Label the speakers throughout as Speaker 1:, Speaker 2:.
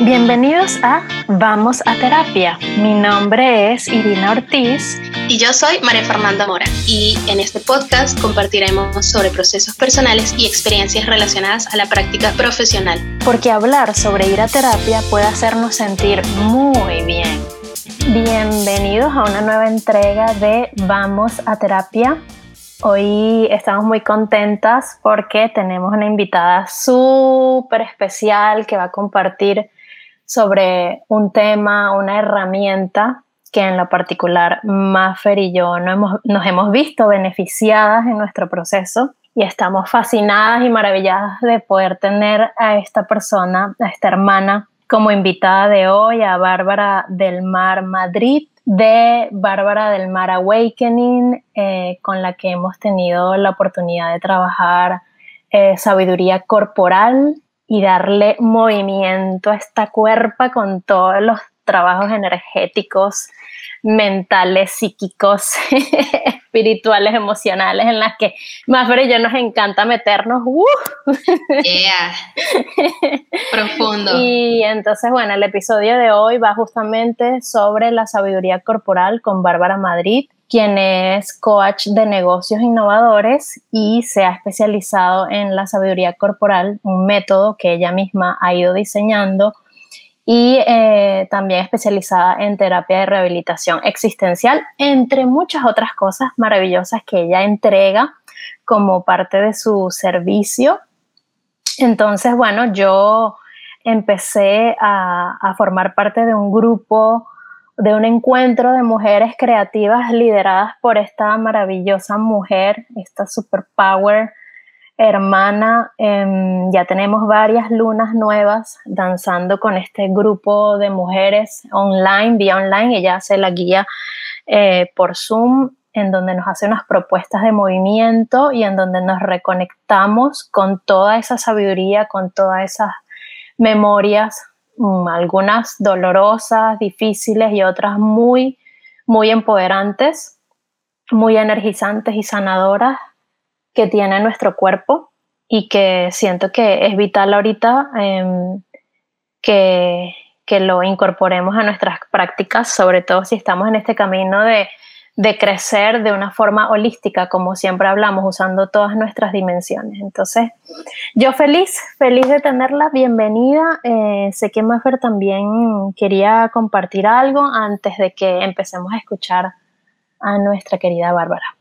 Speaker 1: Bienvenidos a Vamos a Terapia. Mi nombre es Irina Ortiz.
Speaker 2: Y yo soy María Fernanda Mora. Y en este podcast compartiremos sobre procesos personales y experiencias relacionadas a la práctica profesional.
Speaker 1: Porque hablar sobre ir a terapia puede hacernos sentir muy bien. Bienvenidos a una nueva entrega de Vamos a Terapia. Hoy estamos muy contentas porque tenemos una invitada súper especial que va a compartir sobre un tema, una herramienta que en lo particular Maffer y yo no hemos, nos hemos visto beneficiadas en nuestro proceso y estamos fascinadas y maravilladas de poder tener a esta persona, a esta hermana, como invitada de hoy, a Bárbara del Mar Madrid, de Bárbara del Mar Awakening, eh, con la que hemos tenido la oportunidad de trabajar eh, sabiduría corporal y darle movimiento a esta cuerpa con todos los trabajos energéticos, mentales, psíquicos, espirituales, emocionales, en las que más y yo nos encanta meternos. ¡uh!
Speaker 2: Profundo.
Speaker 1: Y entonces, bueno, el episodio de hoy va justamente sobre la sabiduría corporal con Bárbara Madrid quien es coach de negocios innovadores y se ha especializado en la sabiduría corporal, un método que ella misma ha ido diseñando y eh, también especializada en terapia de rehabilitación existencial, entre muchas otras cosas maravillosas que ella entrega como parte de su servicio. Entonces, bueno, yo empecé a, a formar parte de un grupo de un encuentro de mujeres creativas lideradas por esta maravillosa mujer, esta superpower hermana. Em, ya tenemos varias lunas nuevas danzando con este grupo de mujeres online, vía online. Ella hace la guía eh, por Zoom en donde nos hace unas propuestas de movimiento y en donde nos reconectamos con toda esa sabiduría, con todas esas memorias algunas dolorosas, difíciles y otras muy, muy empoderantes, muy energizantes y sanadoras que tiene nuestro cuerpo y que siento que es vital ahorita em, que, que lo incorporemos a nuestras prácticas, sobre todo si estamos en este camino de de crecer de una forma holística, como siempre hablamos, usando todas nuestras dimensiones. Entonces, yo feliz, feliz de tenerla, bienvenida. Eh, sé que Maffer también quería compartir algo antes de que empecemos a escuchar a nuestra querida Bárbara.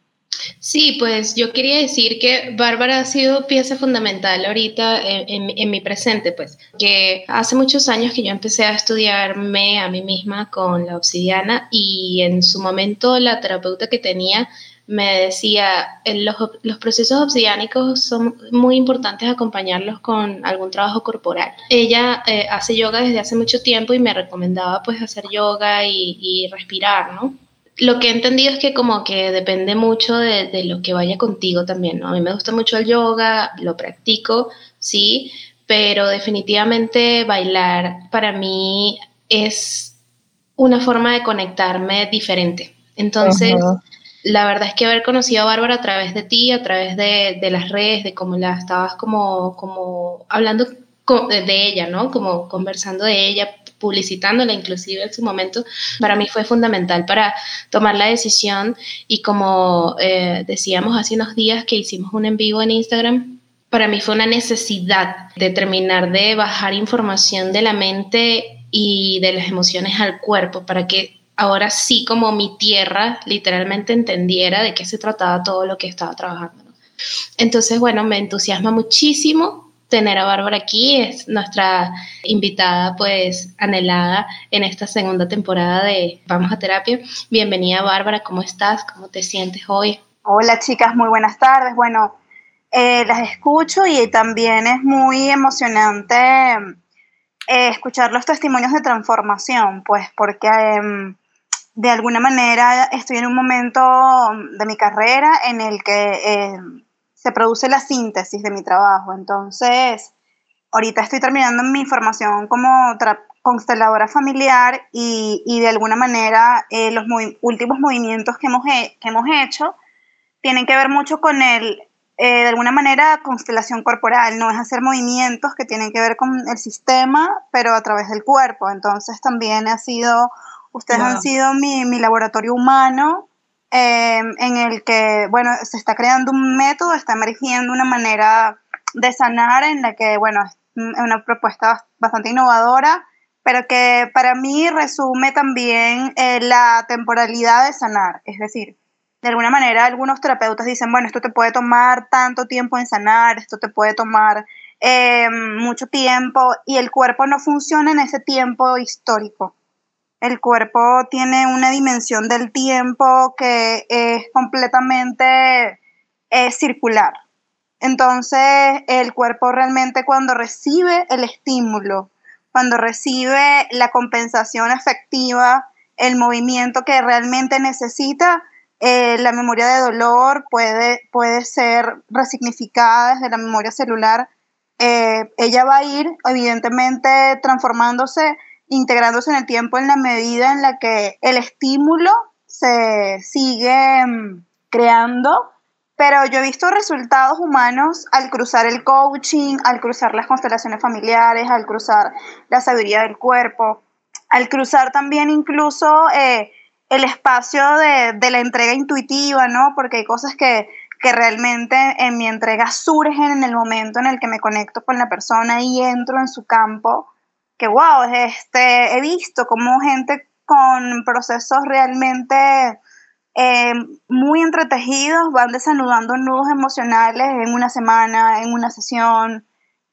Speaker 2: Sí, pues yo quería decir que Bárbara ha sido pieza fundamental ahorita en, mi presente, pues, que hace muchos años que yo empecé a estudiarme a mí misma con la obsidiana y en su momento la terapeuta que tenía me decía, los, los procesos obsidiánicos son muy importantes acompañarlos con algún trabajo corporal. Ella eh, hace yoga desde hace mucho tiempo y me recomendaba pues hacer yoga y, y respirar, ¿no? Lo que he entendido es que como que depende mucho de, lo que vaya contigo también, ¿no? A mí me gusta mucho el yoga, lo practico, sí, pero definitivamente bailar para mí es una forma de conectarme diferente. Entonces, la verdad es que haber conocido a Bárbara a través de ti, a través de, las redes, de cómo la estabas como, como hablando de ella, ¿no? Como conversando de ella, publicitándola inclusive en su momento, para mí fue fundamental para tomar la decisión y como eh, decíamos hace unos días que hicimos un en vivo en Instagram, para mí fue una necesidad de terminar de bajar información de la mente y de las emociones al cuerpo para que ahora sí como mi tierra literalmente entendiera de qué se trataba todo lo que estaba trabajando. Entonces, bueno, me entusiasma muchísimo tener a Bárbara aquí, es nuestra invitada pues anhelada en esta segunda temporada de Vamos a Terapia. Bienvenida Bárbara, ¿cómo estás? ¿Cómo te sientes hoy?
Speaker 3: Hola chicas, muy buenas tardes. Bueno, eh, las escucho y también es muy emocionante eh, escuchar los testimonios de transformación, pues porque em, de alguna manera estoy en un momento de mi carrera en el que em, se produce la síntesis de mi trabajo. Entonces, ahorita estoy terminando mi formación como consteladora familiar y, de alguna manera eh, los últimos movimientos que hemos, que hemos hecho tienen que ver mucho con el eh, de alguna manera constelación corporal, no es hacer movimientos que tienen que ver con el sistema, pero a través del cuerpo. Entonces también ha sido, ustedes han sido mi, mi laboratorio humano em, en el que, bueno, se está creando un método, está emergiendo una manera de sanar en la que, bueno, es una propuesta bastante innovadora, pero que para mí resume también eh, la temporalidad de sanar, es decir, de alguna manera algunos terapeutas dicen, bueno, esto te puede tomar tanto tiempo en sanar, esto te puede tomar eh, mucho tiempo y el cuerpo no funciona en ese tiempo histórico. El cuerpo tiene una dimensión del tiempo que es completamente eh, circular. Entonces, el cuerpo realmente cuando recibe el estímulo, cuando recibe la compensación efectiva, el movimiento que realmente necesita, eh, la memoria de dolor puede, puede ser resignificada desde la memoria celular. Eh, ella va a ir, evidentemente, transformándose, integrándose en el tiempo en la medida en la que el estímulo se sigue mm, creando. Pero yo he visto resultados humanos al cruzar el coaching, al cruzar las constelaciones familiares, al cruzar la sabiduría del cuerpo, al cruzar también incluso eh, el espacio de, la entrega intuitiva, ¿no? Porque hay cosas que, realmente en mi entrega surgen en el momento en el que me conecto con la persona y entro en su campo, que wow, este, he visto como gente con procesos realmente eh, muy entretejidos van desanudando nudos emocionales en una semana, en una sesión,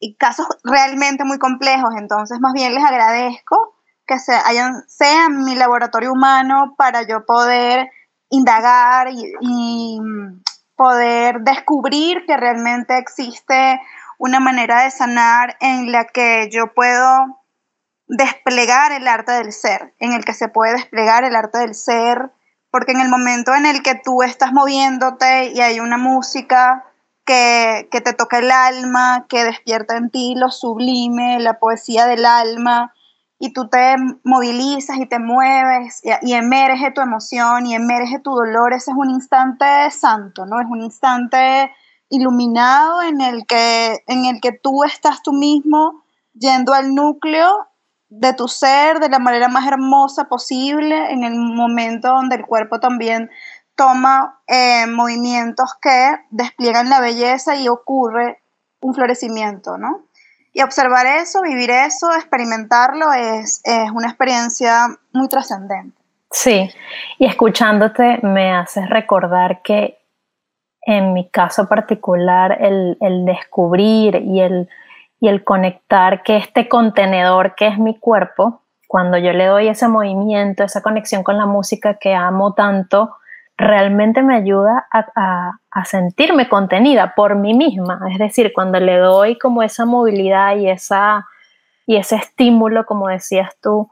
Speaker 3: y casos realmente muy complejos. Entonces, más bien les agradezco que se hayan, sean mi laboratorio humano para yo poder indagar y, poder descubrir que realmente existe una manera de sanar en la que yo puedo desplegar el arte del ser, en el que se puede desplegar el arte del ser, porque en el momento en el que tú estás moviéndote y hay una música que, que te toca el alma, que despierta en ti lo sublime, la poesía del alma, y tú te movilizas y te mueves y, emerge tu emoción y emerge tu dolor, ese es un instante santo, ¿no? Es un instante iluminado en el que, en el que tú estás tú mismo yendo al núcleo de tu ser de la manera más hermosa posible, en el momento donde el cuerpo también toma eh, movimientos que despliegan la belleza y ocurre un florecimiento, ¿no? Y observar eso, vivir eso, experimentarlo es, una experiencia muy trascendente.
Speaker 1: Sí, y escuchándote me haces recordar que en mi caso particular el, descubrir y el, y el conectar que este contenedor que es mi cuerpo, cuando yo le doy ese movimiento, esa conexión con la música que amo tanto, realmente me ayuda a, sentirme contenida por mí misma. Es decir, cuando le doy como esa movilidad y, esa, y ese estímulo, como decías tú,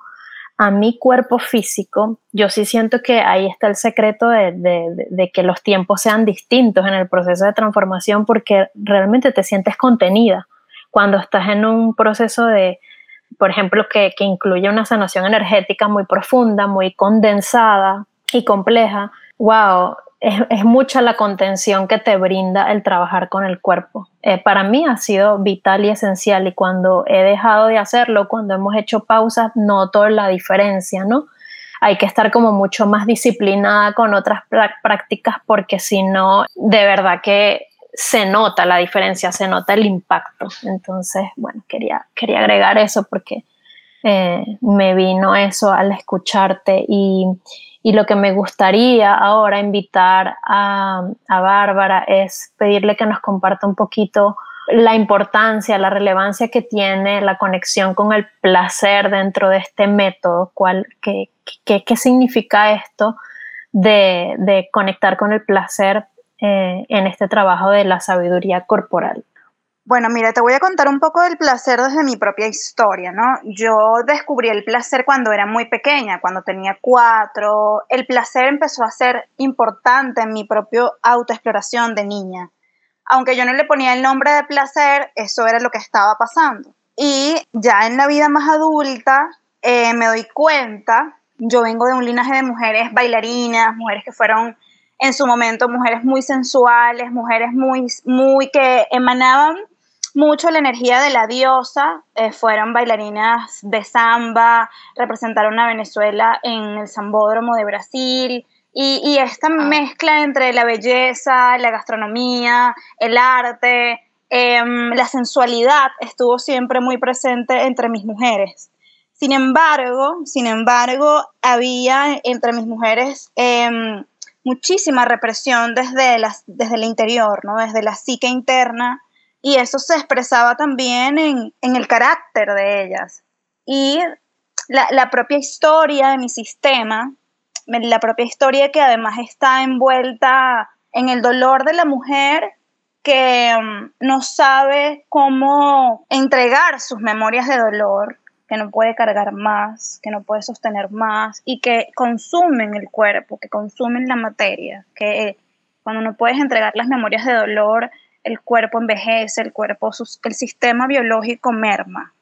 Speaker 1: a mi cuerpo físico, yo sí siento que ahí está el secreto de, que los tiempos sean distintos en el proceso de transformación porque realmente te sientes contenida. Cuando estás en un proceso de, por ejemplo, que, que incluye una sanación energética muy profunda, muy condensada y compleja, wow, es, mucha la contención que te brinda el trabajar con el cuerpo. Eh, para mí ha sido vital y esencial y cuando he dejado de hacerlo, cuando hemos hecho pausas, noto la diferencia, ¿no? Hay que estar como mucho más disciplinada con otras prácticas porque si no, de verdad que se nota la diferencia, se nota el impacto. Entonces, bueno, quería, quería agregar eso porque eh, me vino eso al escucharte y, y lo que me gustaría ahora invitar a, Bárbara es pedirle que nos comparta un poquito la importancia, la relevancia que tiene la conexión con el placer dentro de este método, cuál, qué, qué, significa esto de, conectar con el placer eh, en este trabajo de la sabiduría corporal.
Speaker 3: Bueno, mira, te voy a contar un poco del placer desde mi propia historia, ¿no? Yo descubrí el placer cuando era muy pequeña, cuando tenía cuatro. El placer empezó a ser importante en mi propia autoexploración de niña. Aunque yo no le ponía el nombre de placer, eso era lo que estaba pasando. Y ya en la vida más adulta eh, me doy cuenta, yo vengo de un linaje de mujeres bailarinas, mujeres que fueron en su momento mujeres muy sensuales, mujeres muy, muy que emanaban mucho la energía de la diosa, eh, fueron bailarinas de samba, representaron a Venezuela en el Zambódromo de Brasil, y, esta ah. mezcla entre la belleza, la gastronomía, el arte, em, la sensualidad estuvo siempre muy presente entre mis mujeres. Sin embargo, sin embargo, había entre mis mujeres em, muchísima represión desde, las, desde el interior, ¿no? desde la psique interna, y eso se expresaba también en, el carácter de ellas. Y la, la, propia historia de mi sistema, la propia historia que además está envuelta en el dolor de la mujer que um, no sabe cómo entregar sus memorias de dolor, que no puede cargar más, que no puede sostener más y que consumen el cuerpo, que consumen la materia, que cuando no puedes entregar las memorias de dolor, el cuerpo envejece, el cuerpo, el sistema biológico merma.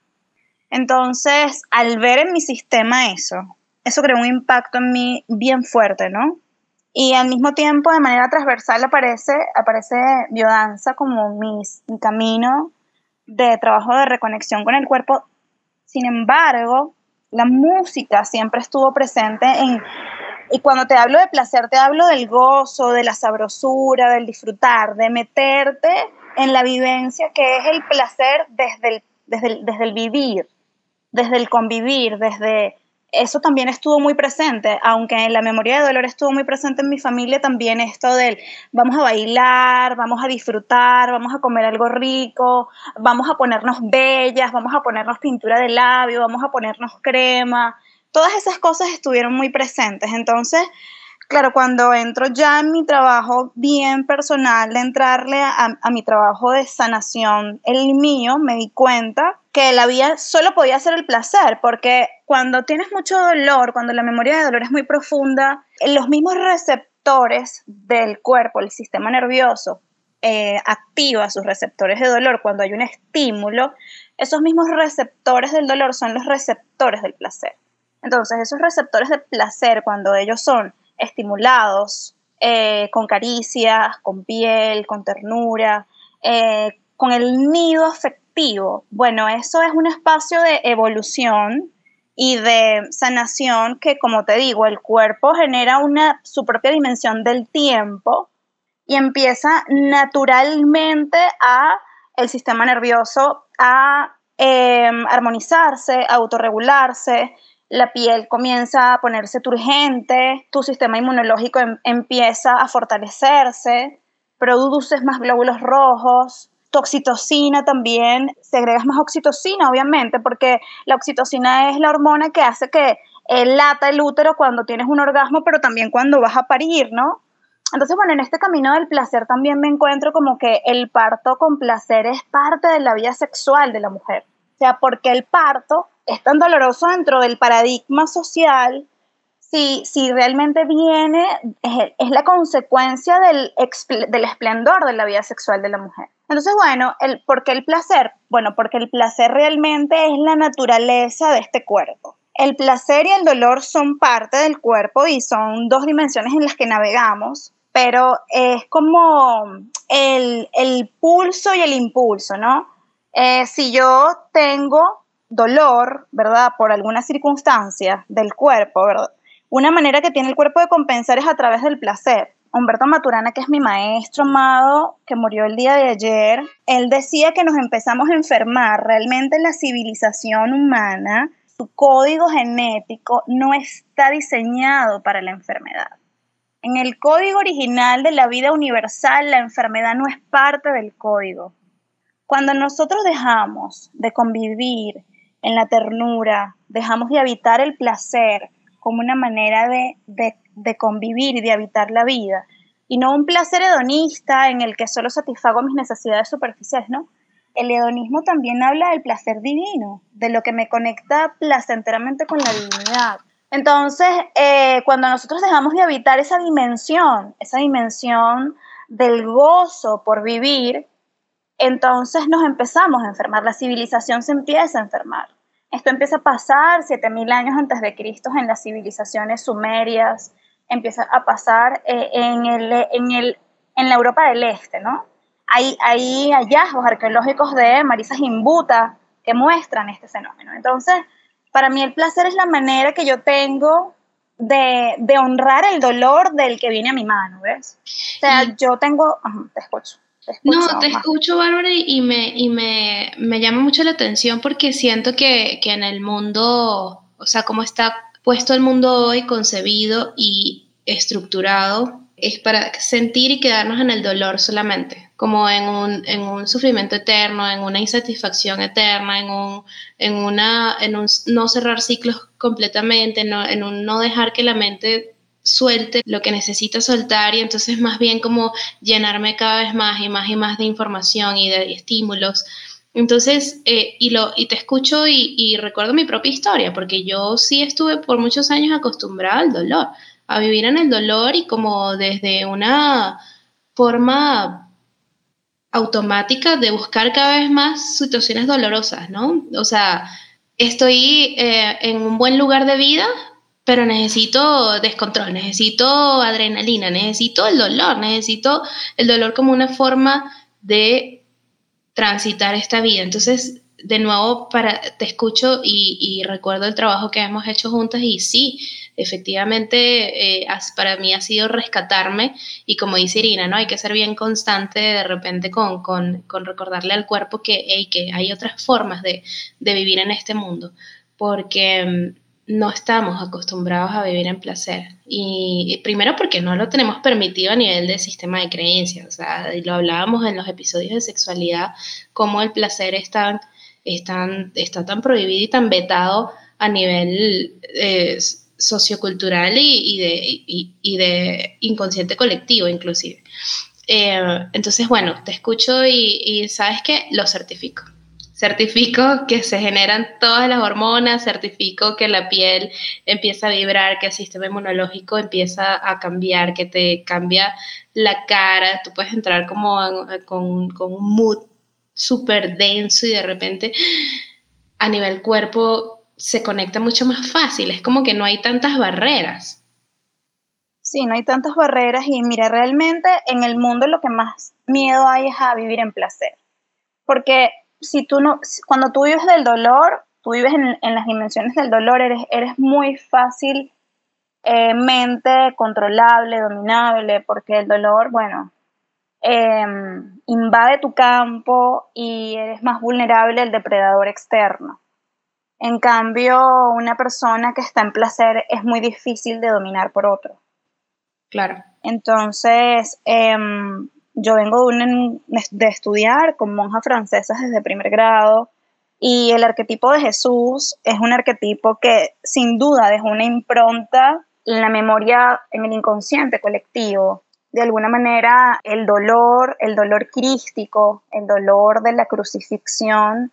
Speaker 3: Entonces, al ver en mi sistema eso, eso creó un impacto en mí bien fuerte, ¿no? Y al mismo tiempo, de manera transversal, aparece, aparece biodanza como mi camino de trabajo de reconexión con el cuerpo. Sin embargo, la música siempre estuvo presente en... Y cuando te hablo de placer, te hablo del gozo, de la sabrosura, del disfrutar, de meterte en la vivencia que es el placer desde desde desde el vivir, desde el convivir, desde eso también estuvo muy presente, aunque en la memoria de dolor estuvo muy presente en mi familia también esto del vamos a bailar, vamos a disfrutar, vamos a comer algo rico, vamos a ponernos bellas, vamos a ponernos pintura de labio, vamos a ponernos crema. Todas esas cosas estuvieron muy presentes. Entonces, claro, cuando entro ya en mi trabajo bien personal, de entrarle a, a mi trabajo de sanación, el mío, me di cuenta que la vida solo podía ser el placer, porque cuando tienes mucho dolor, cuando la memoria de dolor es muy profunda, los mismos receptores del cuerpo, el sistema nervioso, eh, activa sus receptores de dolor cuando hay un estímulo, esos mismos receptores del dolor son los receptores del placer. Entonces, esos receptores de placer, cuando ellos son estimulados eh, con caricias, con piel, con ternura, eh, con el nido afectivo, bueno, eso es un espacio de evolución y de sanación que, como te digo, el cuerpo genera una, su propia dimensión del tiempo y empieza naturalmente a el sistema nervioso a em, armonizarse, a autorregularse, la piel comienza a ponerse turgente, tu sistema inmunológico em, empieza a fortalecerse, produces más glóbulos rojos, oxitocina también, segregas más oxitocina, obviamente, porque la oxitocina es la hormona que hace que lata el útero cuando tienes un orgasmo, pero también cuando vas a parir, ¿no? Entonces, bueno, en este camino del placer también me encuentro como que el parto con placer es parte de la vida sexual de la mujer. O sea, porque el parto es tan doloroso dentro del paradigma social, si, si realmente viene, es, la consecuencia del, del esplendor de la vida sexual de la mujer. Entonces, bueno, el, ¿por qué el placer? Bueno, porque el placer realmente es la naturaleza de este cuerpo. El placer y el dolor son parte del cuerpo y son dos dimensiones en las que navegamos, pero es como el, pulso y el impulso, ¿no? Eh, si yo tengo dolor, ¿verdad? Por alguna circunstancia del cuerpo, ¿verdad? Una manera que tiene el cuerpo de compensar es a través del placer. Humberto Maturana, que es mi maestro amado, que murió el día de ayer, él decía que nos empezamos a enfermar. Realmente la civilización humana, su código genético no está diseñado para la enfermedad. En el código original de la vida universal, la enfermedad no es parte del código. Cuando nosotros dejamos de convivir en la ternura, dejamos de habitar el placer como una manera de, de de convivir y de habitar la vida, y no un placer hedonista en el que solo satisfago mis necesidades superficiales, ¿no? El hedonismo también habla del placer divino, de lo que me conecta placenteramente con la divinidad. Entonces, eh, cuando nosotros dejamos de habitar esa dimensión, esa dimensión del gozo por vivir, entonces nos empezamos a enfermar, la civilización se empieza a enfermar. Esto empieza a pasar 7000 años antes de Cristo en las civilizaciones sumerias, empieza a pasar eh, en, el, en, el, en la Europa del Este, ¿no? Hay, hay hallazgos arqueológicos de Marisa Jimbuta que muestran este fenómeno. Entonces, para mí el placer es la manera que yo tengo de, de honrar el dolor del que viene a mi mano, ¿ves? O sea, yo tengo... te escucho.
Speaker 2: no, te escucho, Bárbara, y, me, y me, me, llama mucho la atención porque siento que, que en el mundo, o sea, cómo está puesto el mundo hoy, concebido y estructurado, es para sentir y quedarnos en el dolor solamente, como en un, en un sufrimiento eterno, en una insatisfacción eterna, en un, en una, en un no cerrar ciclos completamente, en un no dejar que la mente suelte lo que necesita soltar y entonces más bien como llenarme cada vez más y más y más de información y de estímulos. Entonces, eh, y, lo, y te escucho y, recuerdo mi propia historia, porque yo sí estuve por muchos años acostumbrada al dolor a vivir en el dolor y como desde una forma automática de buscar cada vez más situaciones dolorosas, ¿no? O sea, estoy eh, en un buen lugar de vida, pero necesito descontrol, necesito adrenalina, necesito el dolor, necesito el dolor como una forma de transitar esta vida. Entonces, de nuevo, para, te escucho y, recuerdo el trabajo que hemos hecho juntas y sí, efectivamente eh, para mí ha sido rescatarme y como dice Irina, ¿no? Hay que ser bien constante de repente con, recordarle al cuerpo que, que hay otras formas de, vivir en este mundo, porque mm, no estamos acostumbrados a vivir en placer. Y, primero porque no lo tenemos permitido a nivel del sistema de creencias, o sea, lo hablábamos en los episodios de sexualidad, cómo el placer está tan prohibido y tan vetado a nivel eh, sociocultural y, de, y, de, inconsciente colectivo inclusive. Eh, entonces, bueno, te escucho y, sabes que lo certifico. Certifico que se generan todas las hormonas, certifico que la piel empieza a vibrar, que el sistema inmunológico empieza a cambiar, que te cambia la cara, tú puedes entrar como con, con un mood súper denso y de repente a nivel cuerpo se conecta mucho más fácil, es como que no hay tantas barreras.
Speaker 3: Sí, no hay tantas barreras y mira, realmente en el mundo lo que más miedo hay es a vivir en placer. Porque si tú no, cuando tú vives del dolor, tú vives en, las dimensiones del dolor, eres, eres muy fácil eh, mente controlable, dominable, porque el dolor, bueno, em, invade tu campo y eres más vulnerable al depredador externo. En cambio, una persona que está en placer es muy difícil de dominar por otro.
Speaker 2: Claro.
Speaker 3: Entonces, em, yo vengo de, de estudiar con monjas francesas desde primer grado y el arquetipo de Jesús es un arquetipo que sin duda dejó una impronta en la memoria, en el inconsciente colectivo. De alguna manera, el dolor, el dolor crístico, el dolor de la crucifixión,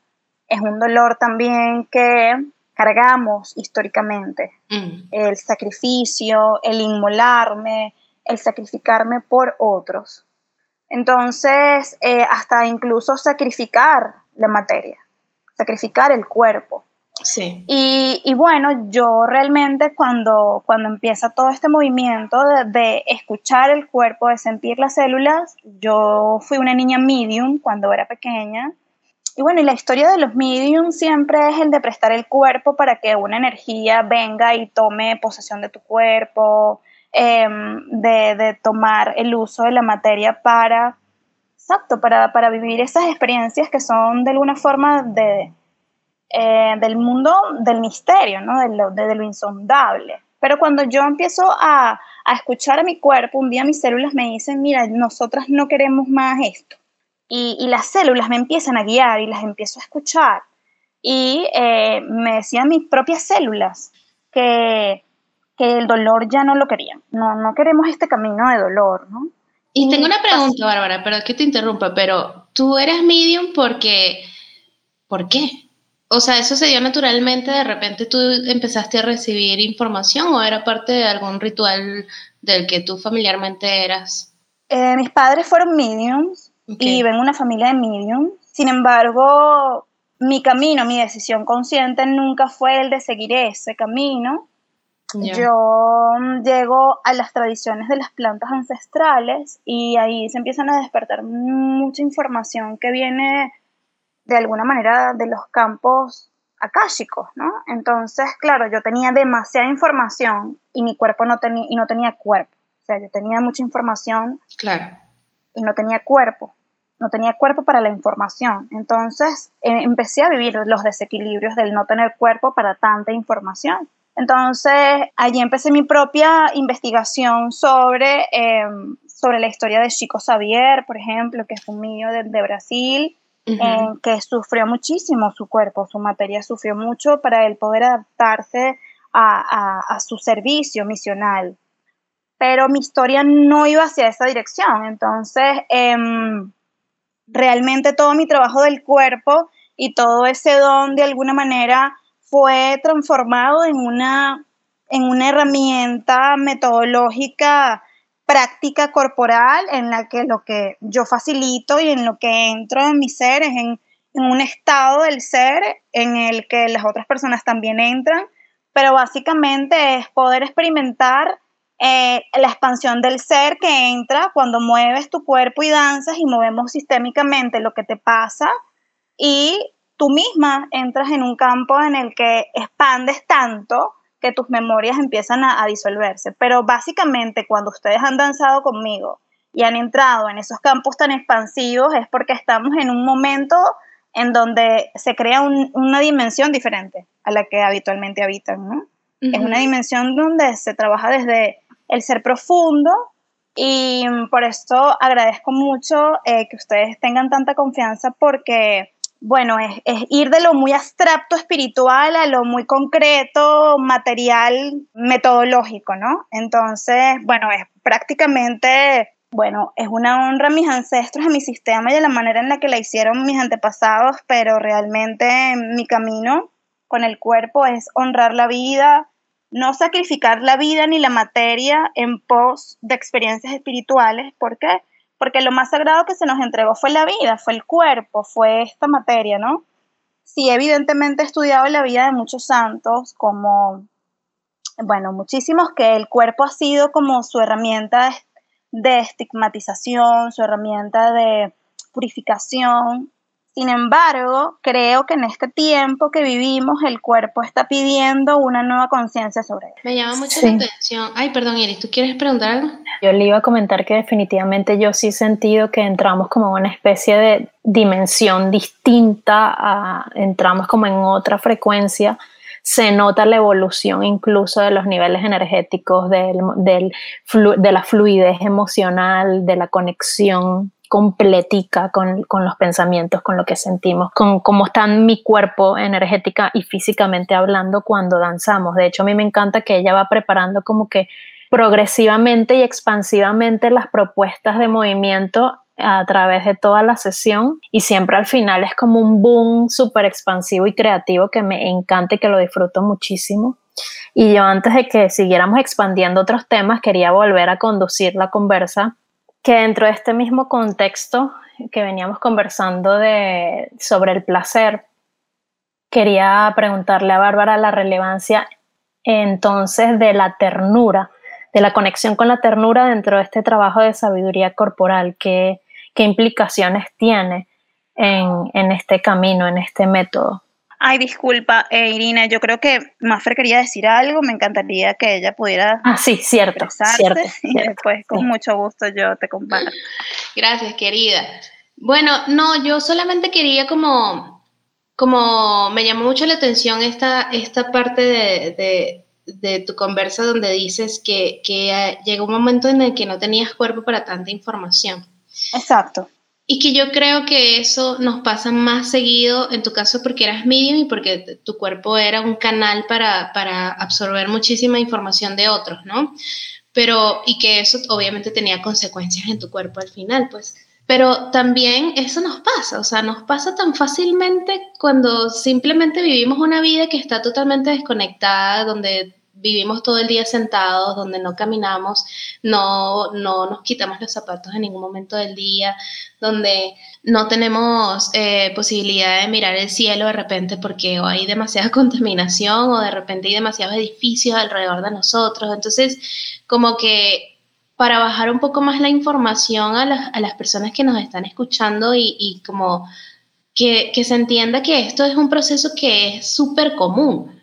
Speaker 3: es un dolor también que cargamos históricamente. Mm. El sacrificio, el inmolarme, el sacrificarme por otros. Entonces, eh, hasta incluso sacrificar la materia, sacrificar el cuerpo.
Speaker 2: Sí.
Speaker 3: Y, bueno, yo realmente cuando, cuando empieza todo este movimiento de, de, escuchar el cuerpo, de sentir las células, yo fui una niña medium cuando era pequeña y bueno, y la historia de los mediums siempre es el de prestar el cuerpo para que una energía venga y tome posesión de tu cuerpo, em, de, tomar el uso de la materia para, exacto, para, para vivir esas experiencias que son de alguna forma de, eh, del mundo del misterio, ¿no? de, lo, de, lo insondable. Pero cuando yo empiezo a, a escuchar a mi cuerpo, un día mis células me dicen, mira, nosotras no queremos más esto y, las células me empiezan a guiar y las empiezo a escuchar. Y eh, me decían mis propias células que, que, el dolor ya no lo querían. No, no queremos este camino de dolor, ¿no?
Speaker 2: Y, tengo una pregunta, Bárbara, pero que te interrumpa, pero tú eres medium porque, ¿por qué? O sea, ¿eso se dio naturalmente? ¿De repente tú empezaste a recibir información o era parte de algún ritual del que tú familiarmente eras?
Speaker 3: Eh, mis padres fueron mediums y vengo de una familia de medium. Sin embargo, mi camino, mi decisión consciente nunca fue el de seguir ese camino. Yo mm, llego a las tradiciones de las plantas ancestrales y ahí se empiezan a despertar mucha información que viene de alguna manera de los campos akáshicos, ¿no? Entonces, claro, yo tenía demasiada información y mi cuerpo no tenía y no tenía cuerpo. O sea, yo tenía mucha información.
Speaker 2: Claro.
Speaker 3: Y no tenía cuerpo. No tenía cuerpo para la información. Entonces, eh, empecé a vivir los desequilibrios del no tener cuerpo para tanta información. Entonces, allí empecé mi propia investigación sobre, em, sobre la historia de Chico Xavier, por ejemplo, que es un niño de, Brasil, que sufrió muchísimo su cuerpo, su materia sufrió mucho para él poder adaptarse a, su servicio misional. Pero mi historia no iba hacia esa dirección. Entonces, em, realmente todo mi trabajo del cuerpo y todo ese don de alguna manera fue transformado en una, en una herramienta metodológica práctica corporal en la que lo que yo facilito y en lo que entro en mi ser es en, un estado del ser en el que las otras personas también entran, pero básicamente es poder experimentar eh, la expansión del ser que entra cuando mueves tu cuerpo y danzas y movemos sistémicamente lo que te pasa y tú misma entras en un campo en el que expandes tanto que tus memorias empiezan a, disolverse. Pero básicamente cuando ustedes han danzado conmigo y han entrado en esos campos tan expansivos es porque estamos en un momento en donde se crea una dimensión diferente a la que habitualmente habitan, ¿no? Es una dimensión donde se trabaja desde el ser profundo y por esto agradezco mucho eh, que ustedes tengan tanta confianza porque bueno, es, ir de lo muy abstracto espiritual a lo muy concreto, material, metodológico, ¿no? Entonces, bueno, es prácticamente, bueno, es una honra a mis ancestros, a mi sistema y a la manera en la que la hicieron mis antepasados, pero realmente mi camino con el cuerpo es honrar la vida, no sacrificar la vida ni la materia en pos de experiencias espirituales. ¿Por qué? porque lo más sagrado que se nos entregó fue la vida, fue el cuerpo, fue esta materia, ¿no? Sí, evidentemente he estudiado la vida de muchos santos, como, bueno, muchísimos que el cuerpo ha sido como su herramienta de estigmatización, su herramienta de purificación, sin embargo, creo que en este tiempo que vivimos, el cuerpo está pidiendo una nueva conciencia sobre él.
Speaker 2: Me llama mucho la atención. Ay, perdón, Iris, ¿tú quieres preguntar algo?
Speaker 1: Yo le iba a comentar que definitivamente yo sí he sentido que entramos como en una especie de dimensión distinta, a, entramos como en otra frecuencia se nota la evolución incluso de los niveles energéticos, del, del de la fluidez emocional, de la conexión completica con, con, los pensamientos, con lo que sentimos, con cómo está mi cuerpo energética y físicamente hablando cuando danzamos. De hecho, a mí me encanta que ella va preparando como que progresivamente y expansivamente las propuestas de movimiento a través de toda la sesión y siempre al final es como un boom súper expansivo y creativo que me encanta y que lo disfruto muchísimo. Y yo antes de que siguiéramos expandiendo otros temas, quería volver a conducir la conversa que dentro de este mismo contexto que veníamos conversando de, sobre el placer, quería preguntarle a Bárbara la relevancia entonces de la ternura, de la conexión con la ternura dentro de este trabajo de sabiduría corporal, qué, qué implicaciones tiene en, en este camino, en este método.
Speaker 3: Ay, disculpa, eh, Irina, yo creo que Maffer quería decir algo, me encantaría que ella pudiera.
Speaker 1: Ah, sí, cierto. cierto,
Speaker 3: y después, con mucho gusto, yo te comparto.
Speaker 2: Gracias, querida. Bueno, no, yo solamente quería como, como me llamó mucho la atención esta, esta parte de, de, tu conversa donde dices que, que llegó un momento en el que no tenías cuerpo para tanta información.
Speaker 3: Exacto.
Speaker 2: Y que yo creo que eso nos pasa más seguido en tu caso porque eras medium y porque tu cuerpo era un canal para, para absorber muchísima información de otros, ¿no? Pero, y que eso obviamente tenía consecuencias en tu cuerpo al final, pues. Pero también eso nos pasa, o sea, nos pasa tan fácilmente cuando simplemente vivimos una vida que está totalmente desconectada, donde vivimos todo el día sentados, donde no caminamos, no, no nos quitamos los zapatos en ningún momento del día, donde no tenemos eh, posibilidad de mirar el cielo de repente porque hay demasiada contaminación o de repente hay demasiados edificios alrededor de nosotros. Entonces, como que para bajar un poco más la información a las, a las personas que nos están escuchando y, y como que, que, se entienda que esto es un proceso que es súper común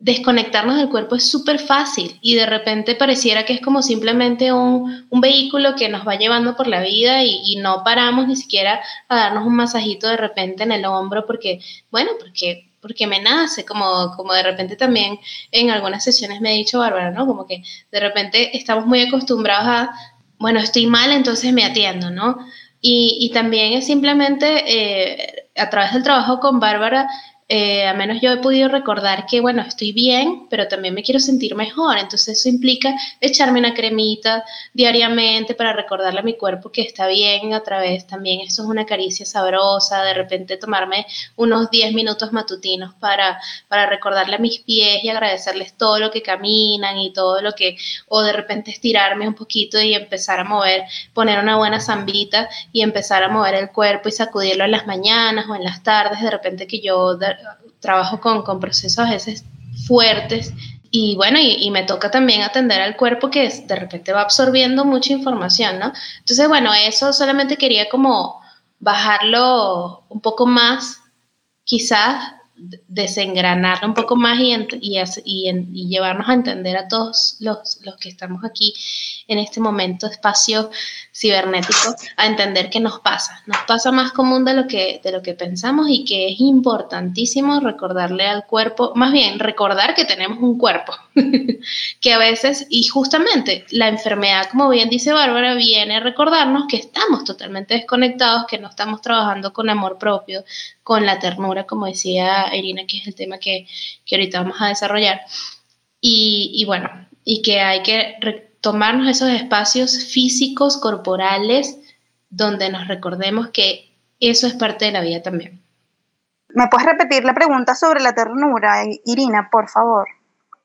Speaker 2: desconectarnos del cuerpo es súper fácil y de repente pareciera que es como simplemente un, un, vehículo que nos va llevando por la vida y, no paramos ni siquiera a darnos un masajito de repente en el hombro porque, bueno, porque, porque me nace, como, como de repente también en algunas sesiones me ha dicho Bárbara, ¿no? Como que de repente estamos muy acostumbrados a, bueno, estoy mal, entonces me atiendo, ¿no? Y, y también es simplemente eh, a través del trabajo con Bárbara, eh, a menos yo he podido recordar que, bueno, estoy bien, pero también me quiero sentir mejor. Entonces eso implica echarme una cremita diariamente para recordarle a mi cuerpo que está bien a través también. Eso es una caricia sabrosa, de repente tomarme unos 10 minutos matutinos para, para recordarle a mis pies y agradecerles todo lo que caminan y todo lo que, o de repente estirarme un poquito y empezar a mover, poner una buena zambita y empezar a mover el cuerpo y sacudirlo en las mañanas o en las tardes, de repente que yo trabajo con, con procesos a veces fuertes y bueno, y, me toca también atender al cuerpo que de repente va absorbiendo mucha información, ¿no? Entonces, bueno, eso solamente quería como bajarlo un poco más, quizás desengranarlo un poco más y, y, y, llevarnos a entender a todos los, los, que estamos aquí en este momento espacio cibernético, a entender qué nos pasa. Nos pasa más común de lo que, de lo que pensamos y que es importantísimo recordarle al cuerpo, más bien recordar que tenemos un cuerpo, que a veces, y justamente la enfermedad, como bien dice Bárbara, viene a recordarnos que estamos totalmente desconectados, que no estamos trabajando con amor propio, con la ternura, como decía Irina, que es el tema que, que ahorita vamos a desarrollar. Y, y, bueno, y que hay que tomarnos esos espacios físicos, corporales, donde nos recordemos que eso es parte de la vida también.
Speaker 3: ¿Me puedes repetir la pregunta sobre la ternura, Irina, por favor?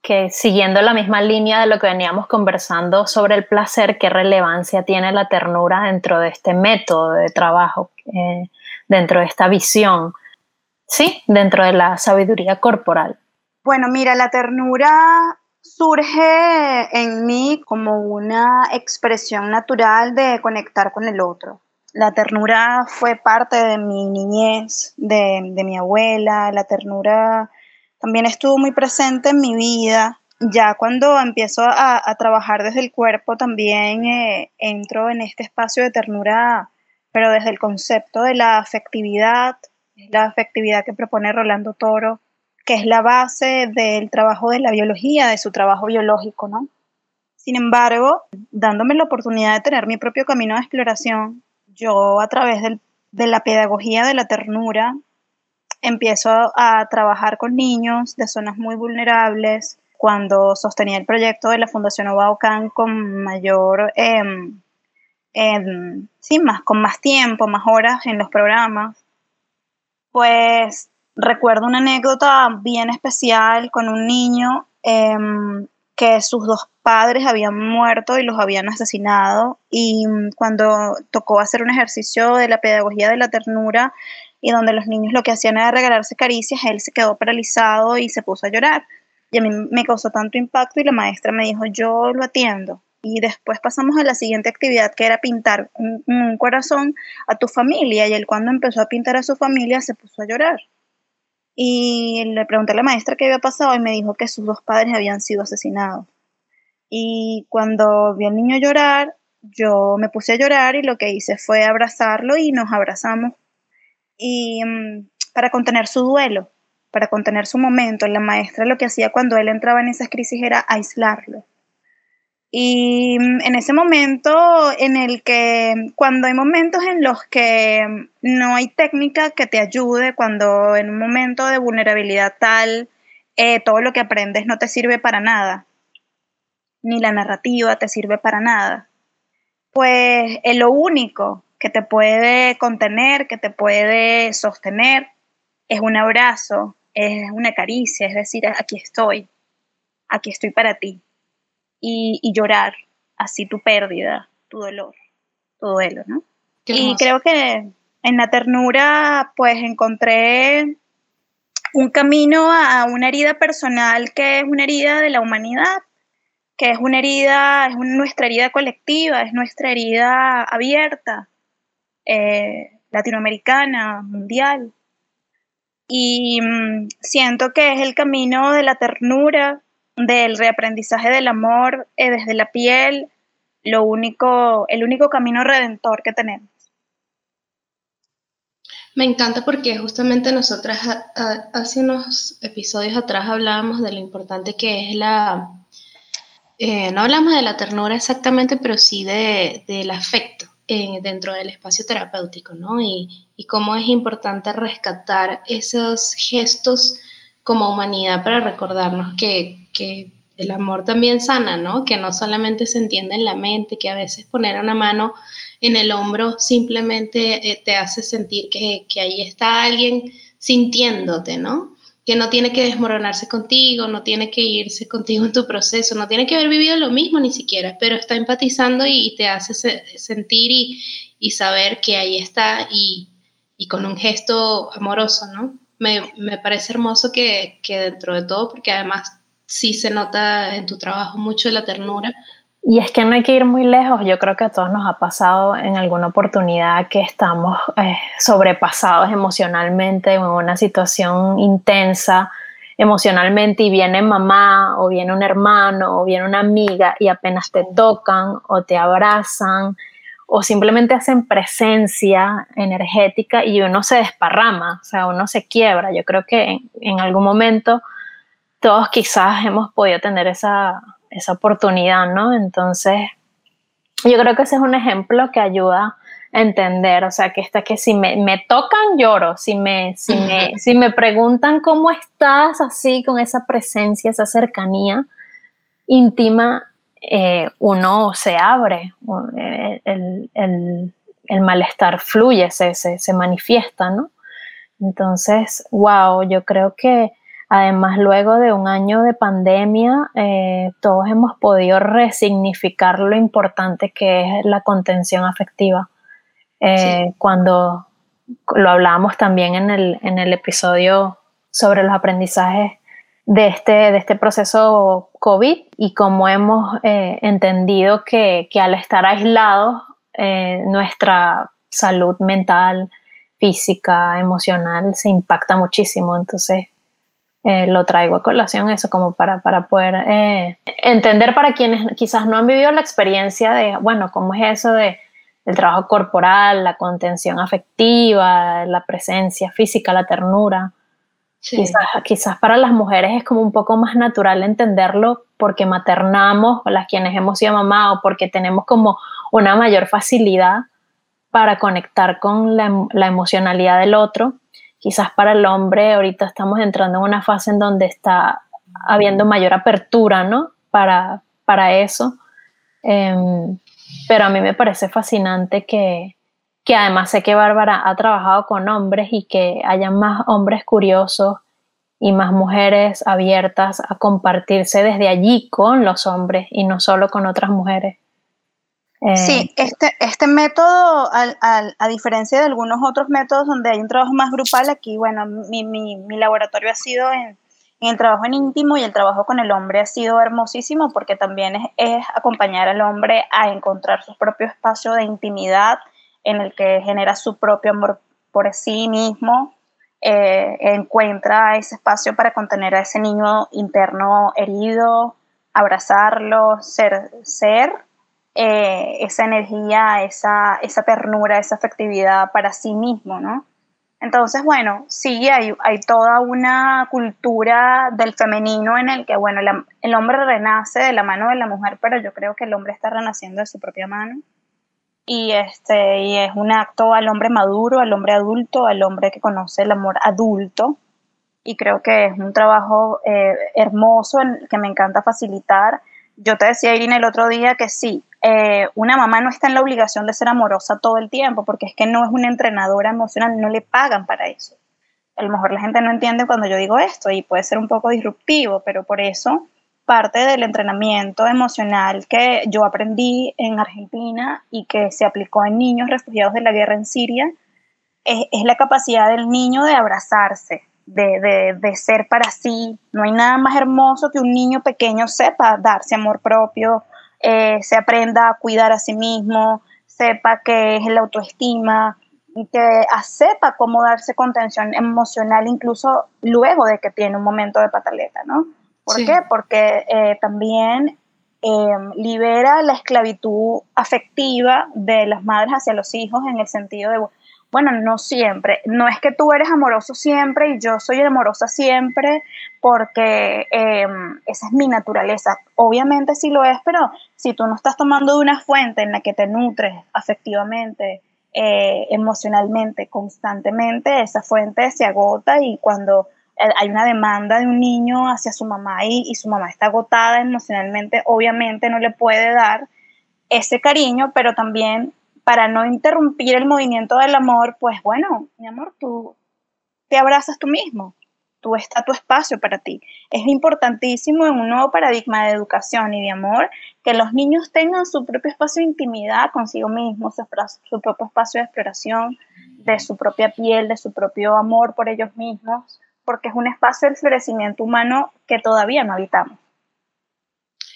Speaker 1: Que siguiendo la misma línea de lo que veníamos conversando sobre el placer, ¿qué relevancia tiene la ternura dentro de este método de trabajo? Eh, dentro de esta visión, ¿sí? Dentro de la sabiduría corporal.
Speaker 3: Bueno, mira, la ternura surge en mí como una expresión natural de conectar con el otro. La ternura fue parte de mi niñez, de, de mi abuela, la ternura también estuvo muy presente en mi vida. Ya cuando empiezo a, a trabajar desde el cuerpo, también eh, entro en este espacio de ternura pero desde el concepto de la afectividad, la afectividad que propone Rolando Toro, que es la base del trabajo de la biología, de su trabajo biológico, ¿no? Sin embargo, dándome la oportunidad de tener mi propio camino de exploración, yo a través de la pedagogía de la ternura empiezo a trabajar con niños de zonas muy vulnerables. Cuando sostenía el proyecto de la Fundación Obaucan con mayor eh, sí, más, con más tiempo, más horas en los programas, pues recuerdo una anécdota bien especial con un niño eh, que sus dos padres habían muerto y los habían asesinado y cuando tocó hacer un ejercicio de la pedagogía de la ternura y donde los niños lo que hacían era regalarse caricias, él se quedó paralizado y se puso a llorar. Y a mí me causó tanto impacto y la maestra me dijo, yo lo atiendo y después pasamos a la siguiente actividad que era pintar un, un, corazón a tu familia y él cuando empezó a pintar a su familia se puso a llorar. Y le pregunté a la maestra qué había pasado y me dijo que sus dos padres habían sido asesinados. Y cuando vi al niño llorar, yo me puse a llorar y lo que hice fue abrazarlo y nos abrazamos. Y um, para contener su duelo, para contener su momento, la maestra lo que hacía cuando él entraba en esas crisis era aislarlo y mm, en ese momento en el que, cuando hay momentos en los que no hay técnica que te ayude, cuando en un momento de vulnerabilidad tal, eh, todo lo que aprendes no te sirve para nada, ni la narrativa te sirve para nada, pues es lo único que te puede contener, que te puede sostener, es un abrazo, es una caricia, es decir, aquí estoy. aquí estoy para ti. Y, y llorar así tu pérdida, tu dolor, tu duelo, ¿no? y creo que en la ternura pues encontré un camino a una herida personal que es una herida de la humanidad, que es una herida, es nuestra herida colectiva, es nuestra herida abierta, eh, latinoamericana, mundial. Y mm, siento que es el camino de la ternura, del reaprendizaje del amor eh, desde la piel, lo único, el único camino redentor que tenemos.
Speaker 2: Me encanta porque justamente nosotras hace unos episodios atrás hablábamos de lo importante que es la, eh, no hablamos de la ternura exactamente, pero sí de, del afecto eh, dentro del espacio terapéutico, ¿no? Y, y, cómo es importante rescatar esos gestos como humanidad para recordarnos que, que el amor también sana, ¿no? Que no solamente se entiende en la mente, que a veces poner una mano en el hombro simplemente eh, te hace sentir que, que, ahí está alguien sintiéndote, ¿no? Que no tiene que desmoronarse contigo, no tiene que irse contigo en tu proceso, no tiene que haber vivido lo mismo ni siquiera, pero está empatizando y, te hace sentir y, y, saber que ahí está y, y, con un gesto amoroso, ¿no? Me, me parece hermoso que, que dentro de todo, porque además sí se nota en tu trabajo mucho la ternura,
Speaker 1: y es que no hay que ir muy lejos, yo creo que a todos nos ha pasado en alguna oportunidad que estamos eh, sobrepasados emocionalmente en una situación intensa emocionalmente y viene mamá o viene un hermano o viene una amiga y apenas te tocan o te abrazan o simplemente hacen presencia energética y uno se desparrama, o sea, uno se quiebra. Yo creo que en, en algún momento todos quizás hemos podido tener esa esa oportunidad, ¿no? Entonces, yo creo que ese es un ejemplo que ayuda a entender, o sea, que está que si me, me tocan, lloro, si me, si, me, si me preguntan cómo estás así, con esa presencia, esa cercanía íntima, eh, uno se abre, eh, el, el, el malestar fluye, se, se, se manifiesta, ¿no? Entonces, wow, yo creo que Además, luego de un año de pandemia, eh, todos hemos podido resignificar lo importante que es la contención afectiva. Eh, cuando lo hablábamos también en el, en el, episodio sobre los aprendizajes de este, de este proceso COVID y cómo hemos eh, entendido que, que, al estar aislados, nuestra salud mental, física, emocional se impacta muchísimo. Entonces, eh, lo traigo a colación eso como para, para poder eh, entender para quienes quizás no han vivido la experiencia de, bueno, cómo es eso de, del trabajo corporal, la contención afectiva, la presencia física, la ternura. Quizás, quizás para las mujeres es como un poco más natural entenderlo porque maternamos, las quienes hemos sido mamá o porque tenemos como una mayor facilidad para conectar con la, la emocionalidad del otro quizás para el hombre ahorita estamos entrando en una fase en donde está habiendo mayor apertura, ¿no? Para, para eso. Em, pero a mí me parece fascinante que, que además sé que Bárbara ha trabajado con hombres y que haya más hombres curiosos y más mujeres abiertas a compartirse desde allí con los hombres y no solo con otras mujeres.
Speaker 3: Sí, eh, este, este método, a diferencia de algunos otros métodos donde hay un trabajo más grupal, aquí, bueno, mi, mi, mi laboratorio ha sido en, en, el trabajo en íntimo y el trabajo con el hombre ha sido hermosísimo porque también es, es, acompañar al hombre a encontrar su propio espacio de intimidad en el que genera su propio amor por sí mismo, eh, encuentra ese espacio para contener a ese niño interno herido, abrazarlo, ser, ser eh, esa energía, esa, esa ternura, esa afectividad para sí mismo, ¿no? Entonces, bueno, sí, hay, hay toda una cultura del femenino en el que, bueno, el hombre renace de la mano de la mujer, pero yo creo que el hombre está renaciendo de su propia mano. Y, este, y es un acto al hombre maduro, al hombre adulto, al hombre que conoce el amor adulto. Y creo que es un trabajo eh, hermoso que me encanta facilitar. Yo te decía, Irina, el otro día que sí, eh, una mamá no está en la obligación de ser amorosa todo el tiempo, porque es que no es una entrenadora emocional, no le pagan para eso. A lo mejor la gente no entiende cuando yo digo esto y puede ser un poco disruptivo, pero por eso parte del entrenamiento emocional que yo aprendí en Argentina y que se aplicó en niños refugiados de la guerra en Siria, es, la capacidad del niño de abrazarse, de, ser para sí. No hay nada más hermoso que un niño pequeño sepa darse amor propio, eh, se aprenda a cuidar a sí mismo, sepa que es la autoestima, y que sepa cómo darse contención emocional incluso luego de que tiene un momento de pataleta, ¿no? ¿Por qué? Porque eh, también em, libera la esclavitud afectiva de las madres hacia los hijos en el sentido de, bueno, no siempre, no es que tú eres amoroso siempre y yo soy amorosa siempre porque em, esa es mi naturaleza. Obviamente sí lo es, pero si tú no estás tomando de una fuente en la que te nutres afectivamente, eh, emocionalmente, constantemente, esa fuente se agota y cuando eh, hay una demanda de un niño hacia su mamá y, y, su mamá está agotada emocionalmente, obviamente no le puede dar ese cariño, pero también para no interrumpir el movimiento del amor, pues bueno, mi amor, tú te abrazas tú mismo, tú está tu espacio para ti. Es importantísimo en un nuevo paradigma de educación y de amor que los niños tengan su propio espacio de intimidad consigo mismos, su, propio espacio de exploración de su propia piel, de su propio amor por ellos mismos, porque es un espacio del florecimiento humano que todavía no habitamos.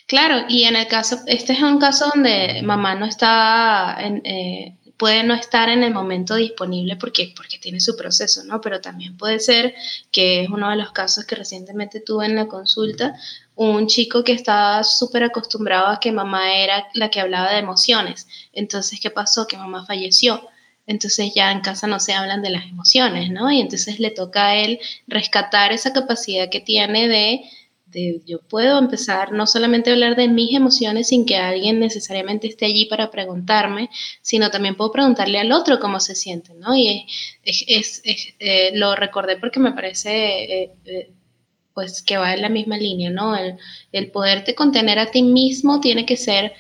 Speaker 2: Claro, y en el caso, este es un caso donde mamá no está en, eh, puede no estar en el momento disponible porque, porque tiene su proceso, ¿no? Pero también puede ser, que es uno de los casos que recientemente tuve en la consulta, un chico que estaba súper acostumbrado a que mamá era la que hablaba de emociones. Entonces, ¿qué pasó? Que mamá falleció. Entonces ya en casa no se hablan de las emociones, ¿no? Y entonces le toca a él rescatar esa capacidad que tiene de yo puedo empezar no solamente a hablar de mis emociones sin que alguien necesariamente esté allí para preguntarme, sino también puedo preguntarle al otro cómo se siente, ¿no? Y es, eh, lo recordé porque me parece, eh, eh, pues, que va en la misma línea, ¿no? El, el poderte contener a ti mismo tiene que ser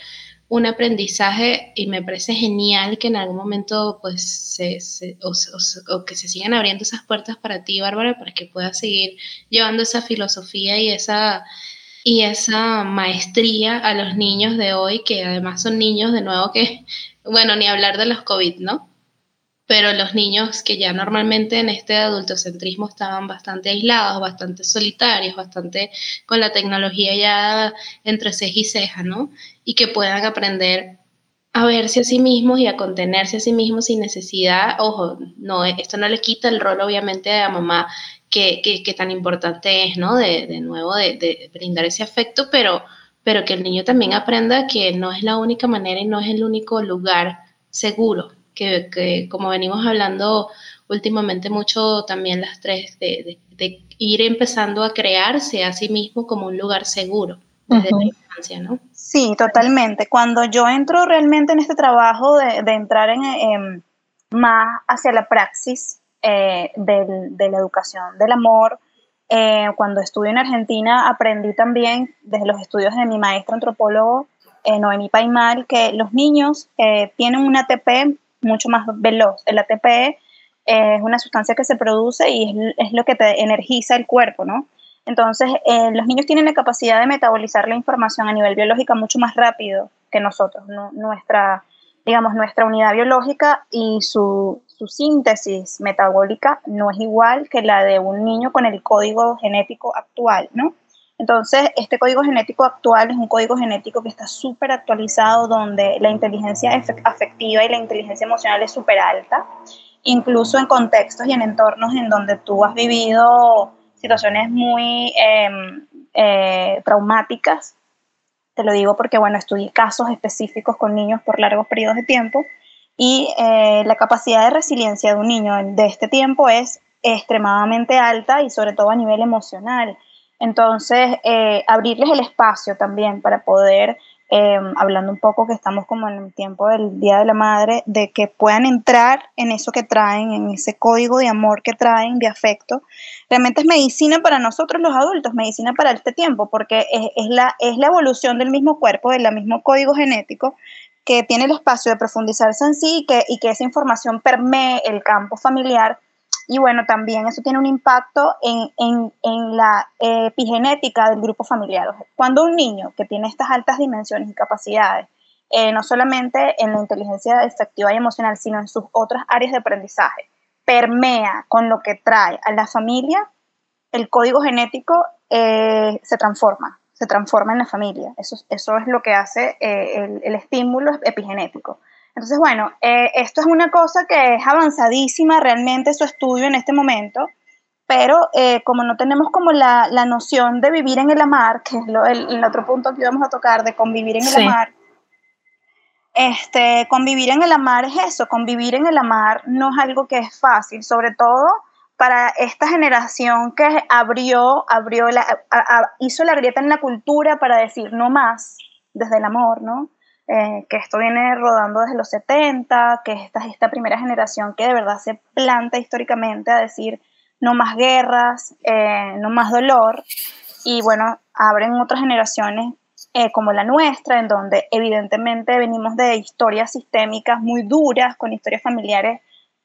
Speaker 2: un aprendizaje y me parece genial que en algún momento pues se, o, que se sigan abriendo esas puertas para ti, Bárbara, para que puedas seguir llevando esa filosofía y esa, y esa maestría a los niños de hoy, que además son niños de nuevo que, bueno, ni hablar de los COVID, ¿no? Pero los niños que ya normalmente en este adultocentrismo estaban bastante aislados, bastante solitarios, bastante con la tecnología ya entre ceja y ceja, ¿no? Y que puedan aprender a verse a sí mismos y a contenerse a sí mismos sin necesidad, ojo, no, esto no le quita el rol obviamente a mamá que, que, tan importante es, ¿no? De, de nuevo, de, de, brindar ese afecto, pero, pero que el niño también aprenda que no es la única manera y no es el único lugar seguro que, como venimos hablando últimamente mucho también las tres, de, ir empezando a crearse a sí mismo como un lugar seguro desde la infancia, ¿no?
Speaker 3: Sí, totalmente. Cuando yo entro realmente en este trabajo de, entrar en, más hacia la praxis eh, de la educación del amor, eh, cuando estuve en Argentina aprendí también desde los estudios de mi maestro antropólogo, eh, Noemí Paimal, que los niños tienen un ATP mucho más veloz. El ATP es una sustancia que se produce y es, lo que te energiza el cuerpo, ¿no? Entonces, eh, los niños tienen la capacidad de metabolizar la información a nivel biológico mucho más rápido que nosotros. Nuestra, digamos, nuestra unidad biológica y su, su, síntesis metabólica no es igual que la de un niño con el código genético actual, ¿no? Entonces, este código genético actual es un código genético que está súper actualizado, donde la inteligencia afectiva y la inteligencia emocional es súper alta, incluso en contextos y en entornos en donde tú has vivido situaciones muy em, eh, traumáticas. Te lo digo porque, bueno, estudié casos específicos con niños por largos periodos de tiempo y eh, la capacidad de resiliencia de un niño de este tiempo es extremadamente alta y sobre todo a nivel emocional entonces, eh, abrirles el espacio también para poder, em, hablando un poco que estamos como en el tiempo del Día de la Madre, de que puedan entrar en eso que traen, en ese código de amor que traen, de afecto. Realmente es medicina para nosotros los adultos, medicina para este tiempo, porque es, la, es la evolución del mismo cuerpo, del mismo código genético, que tiene el espacio de profundizarse en sí y que, y que esa información permee el campo familiar Y bueno, también eso tiene un impacto en, en, en la epigenética del grupo familiar. Cuando un niño que tiene estas altas dimensiones y capacidades, eh, no solamente en la inteligencia efectiva y emocional, sino en sus otras áreas de aprendizaje, permea con lo que trae a la familia, el código genético eh, se transforma, se transforma en la familia. Eso, eso es lo que hace eh, el, el, estímulo epigenético. Entonces, bueno, esto es una cosa que es avanzadísima realmente su estudio en este momento, pero como no tenemos como la, la, noción de vivir en el amar, que es lo, el, el, otro punto que íbamos a tocar, de convivir en el sí. amar, este, convivir en el amar es eso, convivir en el amar no es algo que es fácil, sobre todo para esta generación que abrió, abrió la, a, a, hizo la grieta en la cultura para decir no más desde el amor, ¿no? Eh, que esto viene rodando desde los 70, que esta es esta primera generación que de verdad se planta históricamente a decir no más guerras, eh, no más dolor, y bueno, abren otras generaciones eh, como la nuestra, en donde evidentemente venimos de historias sistémicas muy duras, con historias familiares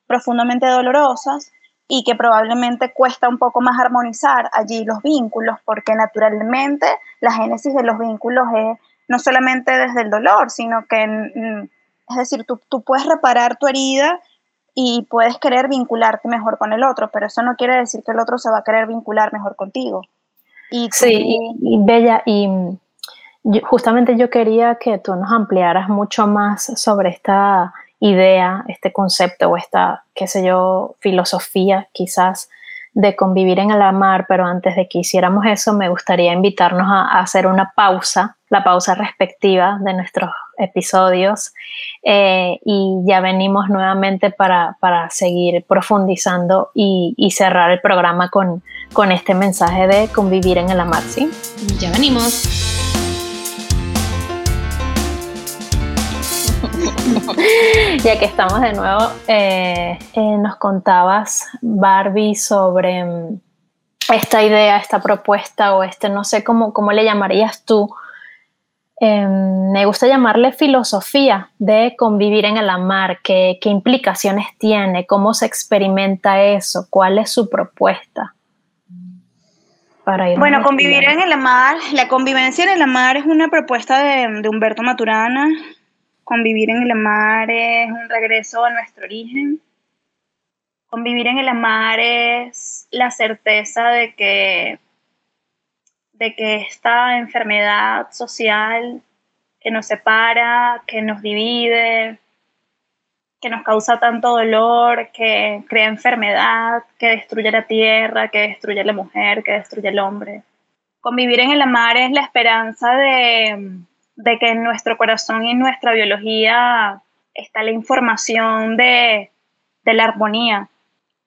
Speaker 3: profundamente dolorosas y que probablemente cuesta un poco más armonizar allí los vínculos, porque naturalmente la génesis de los vínculos es no solamente desde el dolor, sino que, mm, es decir, tú, tú puedes reparar tu herida y puedes querer vincularte mejor con el otro, pero eso no quiere decir que el otro se va a querer vincular mejor contigo.
Speaker 1: Y sí, Bella, y justamente yo quería que tú nos ampliaras mucho más sobre esta idea, este concepto o esta, qué sé yo, filosofía quizás de convivir en el amar, pero antes de que hiciéramos eso, me gustaría invitarnos a, hacer una pausa, la pausa respectiva de nuestros episodios, eh, y ya venimos nuevamente para, para seguir profundizando y, y, cerrar el programa con, con este mensaje de convivir en el amar, ¿sí?
Speaker 2: Ya venimos.
Speaker 1: ya que estamos de nuevo, eh, eh, nos contabas, Barbie, sobre um, esta idea, esta propuesta o este, no sé cómo, cómo le llamarías tú. Eh, me gusta llamarle filosofía de convivir en el amar, ¿Qué, qué implicaciones tiene, cómo se experimenta eso, cuál es su propuesta.
Speaker 3: Para bueno, convivir en el amar, la convivencia en el amar es una propuesta de, de Humberto Maturana, Convivir en el amar es un regreso a nuestro origen. Convivir en el amar es la certeza de que, de que esta enfermedad social que nos separa, que nos divide, que nos causa tanto dolor, que crea enfermedad, que destruye la tierra, que destruye la mujer, que destruye el hombre. Convivir en el amar es la esperanza de, de que en nuestro corazón y en nuestra biología está la información de, de la armonía,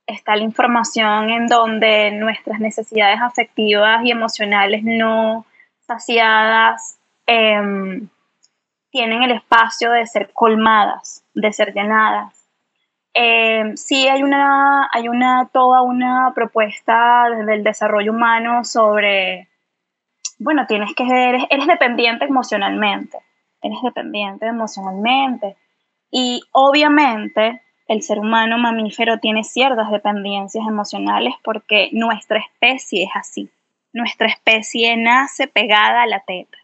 Speaker 3: está la información en donde nuestras necesidades afectivas y emocionales no saciadas eh, tienen el espacio de ser colmadas, de ser llenadas. Eh, sí hay una, hay una, toda una propuesta desde el desarrollo humano sobre bueno, tienes que eres, eres dependiente emocionalmente, eres dependiente emocionalmente. Y obviamente el ser humano mamífero tiene ciertas dependencias emocionales porque nuestra especie es así. Nuestra especie nace pegada a la teta.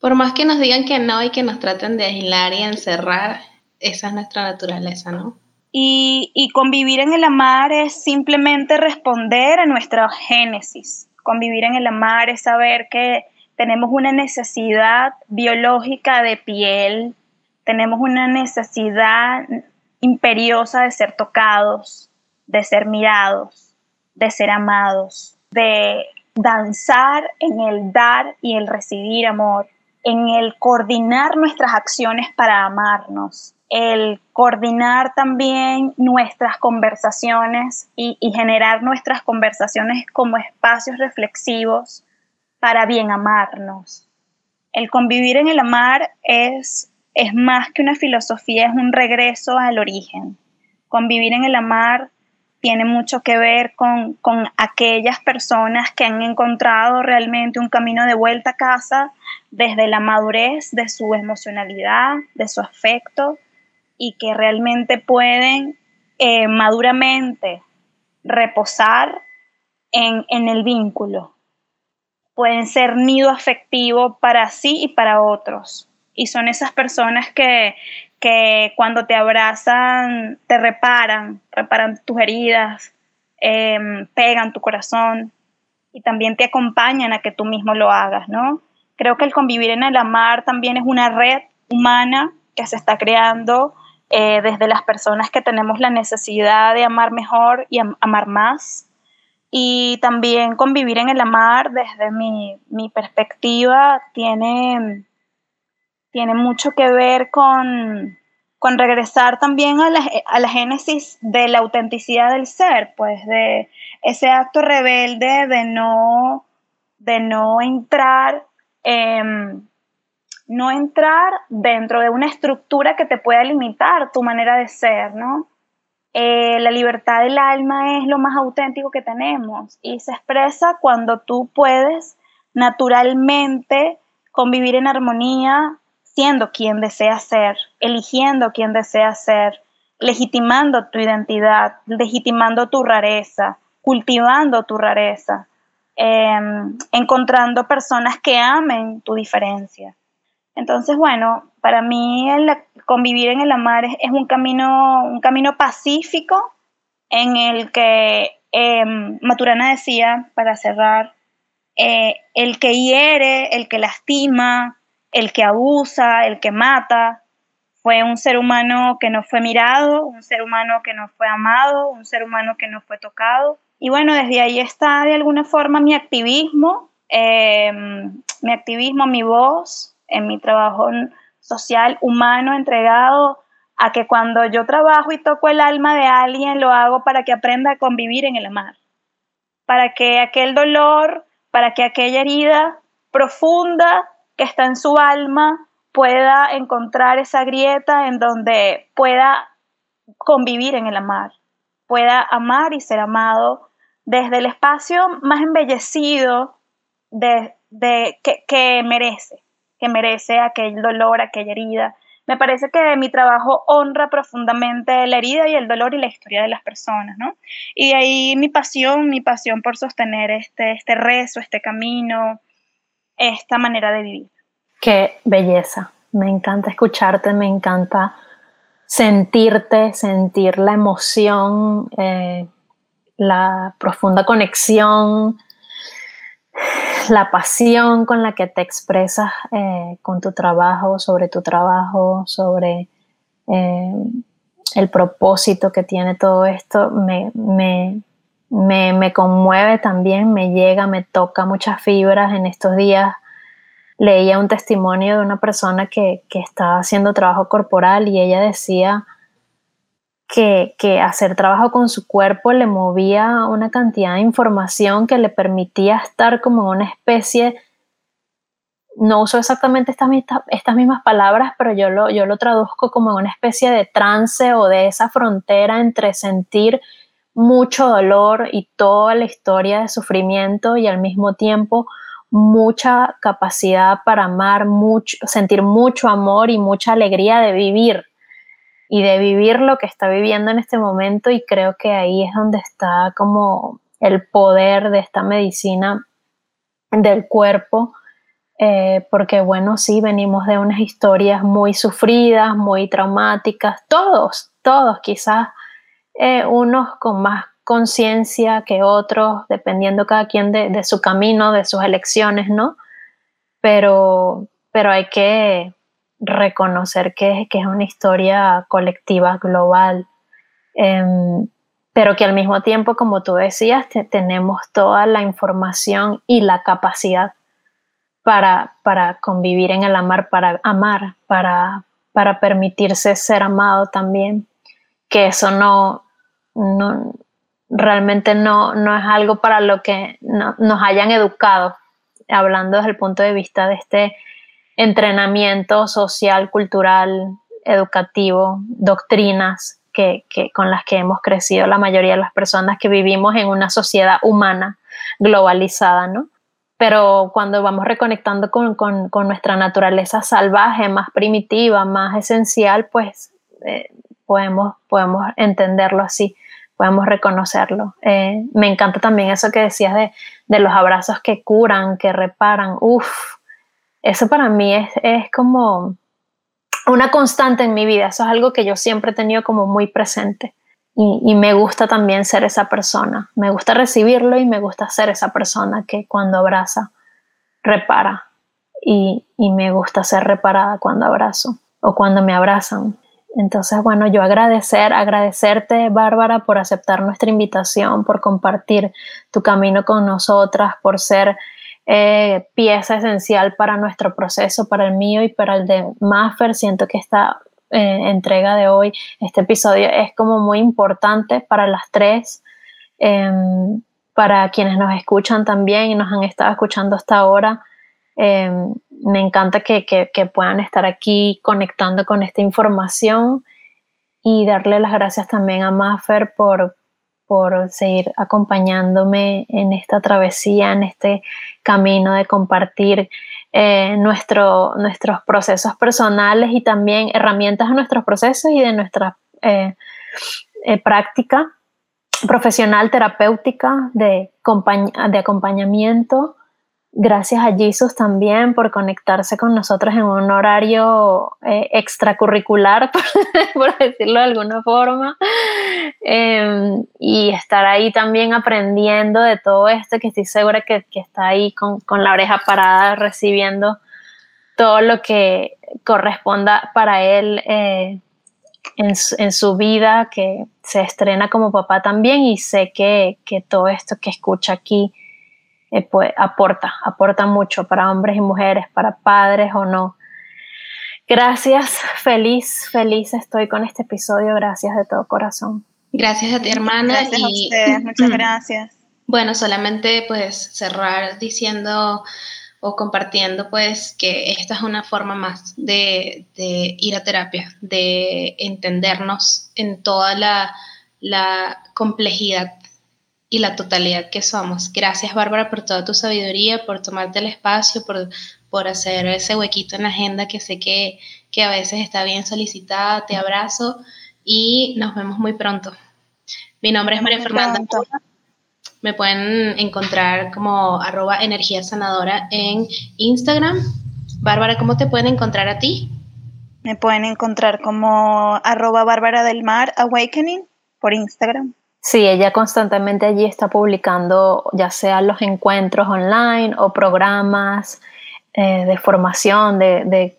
Speaker 2: Por más que nos digan que no y que nos traten de aislar y encerrar, esa es nuestra naturaleza, ¿no?
Speaker 3: Y, y convivir en el amar es simplemente responder a nuestra génesis, Convivir en el amar es saber que tenemos una necesidad biológica de piel, tenemos una necesidad imperiosa de ser tocados, de ser mirados, de ser amados, de danzar en el dar y el recibir amor, en el coordinar nuestras acciones para amarnos, el coordinar también nuestras conversaciones y, generar nuestras conversaciones como espacios reflexivos para bien amarnos. El convivir en el amar es, es más que una filosofía, es un regreso al origen. Convivir en el amar tiene mucho que ver con, con aquellas personas que han encontrado realmente un camino de vuelta a casa desde la madurez de su emocionalidad, de su afecto, y que realmente pueden eh, maduramente reposar en, en el vínculo. Pueden ser nido afectivo para sí y para otros. Y son esas personas que, que cuando te abrazan te reparan, reparan tus heridas, em, pegan tu corazón y también te acompañan a que tú mismo lo hagas, ¿no? Creo que el convivir en el amar también es una red humana que se está creando eh, desde las personas que tenemos la necesidad de amar mejor y amar más. Y también convivir en el amar, desde mi, mi perspectiva, tiene tiene mucho que ver con, con regresar también a la, a la, génesis de la autenticidad del ser, pues de ese acto rebelde de no, de no entrar, no entrar dentro de una estructura que te pueda limitar tu manera de ser, ¿no? Eh, la libertad del alma es lo más auténtico que tenemos y se expresa cuando tú puedes naturalmente convivir en armonía siendo quien desea ser, eligiendo quien desea ser, legitimando tu identidad, legitimando tu rareza, cultivando tu rareza, em, encontrando personas que amen tu diferencia. Entonces, bueno, para mí el convivir en el amar es, un, camino, un camino pacífico en el que em, Maturana decía, para cerrar, eh, el que hiere, el que lastima, el que abusa, el que mata, fue un ser humano que no fue mirado, un ser humano que no fue amado, un ser humano que no fue tocado. Y bueno, desde ahí está de alguna forma mi activismo, em, mi activismo, mi voz, en mi trabajo social, humano, entregado a que cuando yo trabajo y toco el alma de alguien, lo hago para que aprenda a convivir en el amar, para que aquel dolor, para que aquella herida profunda que está en su alma pueda encontrar esa grieta en donde pueda convivir en el amar, pueda amar y ser amado desde el espacio más embellecido de, que, merece, que merece aquel dolor, aquella herida. Me parece que mi trabajo honra profundamente la herida y el dolor y la historia de las personas, ¿no? Y ahí mi pasión, mi pasión por sostener este, este rezo, este camino, esta manera de vivir.
Speaker 1: Qué belleza. Me encanta escucharte, me encanta sentirte, sentir la emoción, eh, la profunda conexión, la pasión con la que te expresas eh, con tu trabajo, sobre tu trabajo, sobre eh, el propósito que tiene todo esto, me, me, conmueve también, me llega, me toca muchas fibras en estos días. Leía un testimonio de una persona que, estaba haciendo trabajo corporal y ella decía que, hacer trabajo con su cuerpo le movía una cantidad de información que le permitía estar como en una especie, no uso exactamente estas, estas mismas palabras, pero yo lo, yo lo traduzco como en una especie de trance o de esa frontera entre sentir mucho dolor y toda la historia de sufrimiento y al mismo tiempo mucha capacidad para amar, mucho, sentir mucho amor y mucha alegría de vivir y de vivir lo que está viviendo en este momento y creo que ahí es donde está como el poder de esta medicina del cuerpo, eh, porque bueno, sí, venimos de unas historias muy sufridas, muy traumáticas, todos, todos quizás eh, unos con más conciencia que otros, dependiendo cada quien de, su camino, de sus elecciones, ¿no? Pero, pero hay que reconocer que, que es una historia colectiva, global, em, pero que al mismo tiempo, como tú decías, tenemos toda la información y la capacidad para, para convivir en el amar, para amar, para, para permitirse ser amado también, que eso no, no, realmente no, no es algo para lo que nos hayan educado, hablando desde el punto de vista de este entrenamiento social, cultural, educativo, doctrinas que, con las que hemos crecido la mayoría de las personas que vivimos en una sociedad humana globalizada, ¿no? Pero cuando vamos reconectando con, nuestra naturaleza salvaje, más primitiva, más esencial, pues eh, podemos, podemos entenderlo así podemos reconocerlo. Eh, me encanta también eso que decías de, de los abrazos que curan, que reparan. Uf, eso para mí es, es como una constante en mi vida. Eso es algo que yo siempre he tenido como muy presente. Y, me gusta también ser esa persona. Me gusta recibirlo y me gusta ser esa persona que cuando abraza, repara. Y, y me gusta ser reparada cuando abrazo o cuando me abrazan. Entonces, bueno, yo agradecer, agradecerte, Bárbara, por aceptar nuestra invitación, por compartir tu camino con nosotras, por ser eh, pieza esencial para nuestro proceso, para el mío y para el de Maffer. Siento que esta eh, entrega de hoy, este episodio es como muy importante para las tres, em, para quienes nos escuchan también y nos han estado escuchando hasta ahora. Em, me encanta que, puedan estar aquí conectando con esta información y darle las gracias también a Maffer por, por seguir acompañándome en esta travesía, en este camino de compartir eh, nuestros procesos personales y también herramientas de nuestros procesos y de nuestra eh, eh, práctica profesional terapéutica de acompañamiento Gracias a Jesus también por conectarse con nosotros en un horario eh, extracurricular, por, decirlo de alguna forma, em, y estar ahí también aprendiendo de todo esto, que estoy segura que, está ahí con, la oreja parada recibiendo todo lo que corresponda para él eh, en, su, vida, que se estrena como papá también, y sé que, que todo esto que escucha aquí eh, pues, aporta, aporta mucho para hombres y mujeres, para padres o no. Gracias, feliz, feliz estoy con este episodio, gracias de todo corazón.
Speaker 2: Gracias a ti, hermana.
Speaker 3: Gracias a ustedes, muchas gracias.
Speaker 2: Bueno, solamente pues cerrar diciendo o compartiendo pues que esta es una forma más de, ir a terapia, de entendernos en toda la, la complejidad y la totalidad que somos. Gracias, Bárbara, por toda tu sabiduría, por tomarte el espacio, por, por hacer ese huequito en la agenda que sé que, que a veces está bien solicitada. Te abrazo y nos vemos muy pronto. Mi nombre es María Fernanda. Me pueden encontrar como arroba energía sanadora en Instagram. Bárbara, ¿cómo te pueden encontrar a ti?
Speaker 3: Me pueden encontrar como arroba Bárbara del Mar Awakening por Instagram.
Speaker 1: Sí, ella constantemente allí está publicando ya sea los encuentros online o programas eh, de formación, de,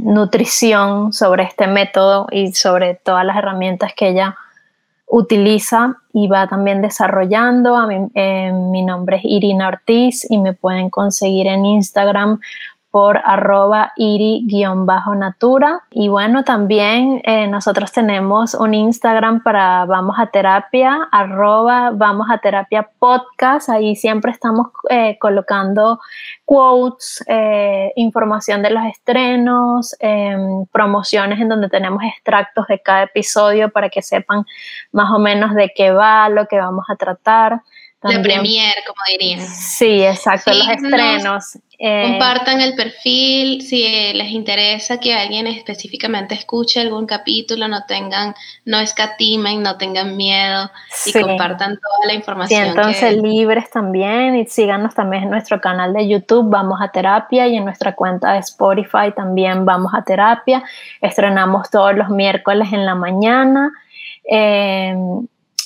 Speaker 1: nutrición sobre este método y sobre todas las herramientas que ella utiliza y va también desarrollando. A eh, mi nombre es Irina Ortiz y me pueden conseguir en Instagram por arroba iri-natura. Y bueno, también eh, nosotros tenemos un Instagram para Vamos a Terapia, arroba Vamos a Terapia Podcast. Ahí siempre estamos eh, colocando quotes, eh, información de los estrenos, em, promociones en donde tenemos extractos de cada episodio para que sepan más o menos de qué va, lo que vamos a tratar.
Speaker 2: La premier, como dirían.
Speaker 1: Sí, exacto, los estrenos.
Speaker 2: Eh, compartan el perfil, si les interesa que alguien específicamente escuche algún capítulo, no tengan, no escatimen, no tengan miedo y compartan toda la información.
Speaker 1: Siéntanse libres también y síganos también en nuestro canal de YouTube, Vamos a Terapia, y en nuestra cuenta de Spotify también Vamos a Terapia. Estrenamos todos los miércoles en la mañana. Eh,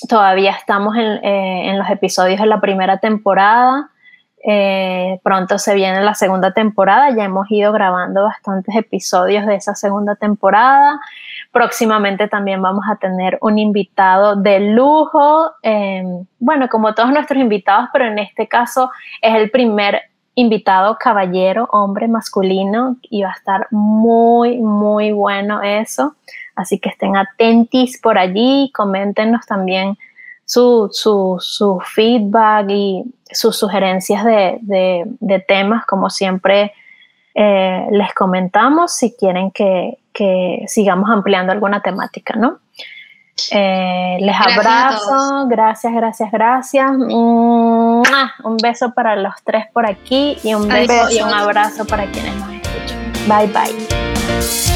Speaker 1: todavía estamos en, eh, en los episodios de la primera temporada. Eh, pronto se viene la segunda temporada, ya hemos ido grabando bastantes episodios de esa segunda temporada. Próximamente también vamos a tener un invitado de lujo, em, bueno, como todos nuestros invitados, pero en este caso es el primer invitado caballero, hombre masculino, y va a estar muy, muy bueno eso. Así que estén atentis por allí, coméntenos también su, su, su feedback y sus sugerencias de, temas, como siempre eh, les comentamos, si quieren que, sigamos ampliando alguna temática, ¿no? Eh, les abrazo, gracias, gracias, gracias. Un beso para los tres por aquí y un beso y un abrazo para quienes nos escuchan. Bye bye.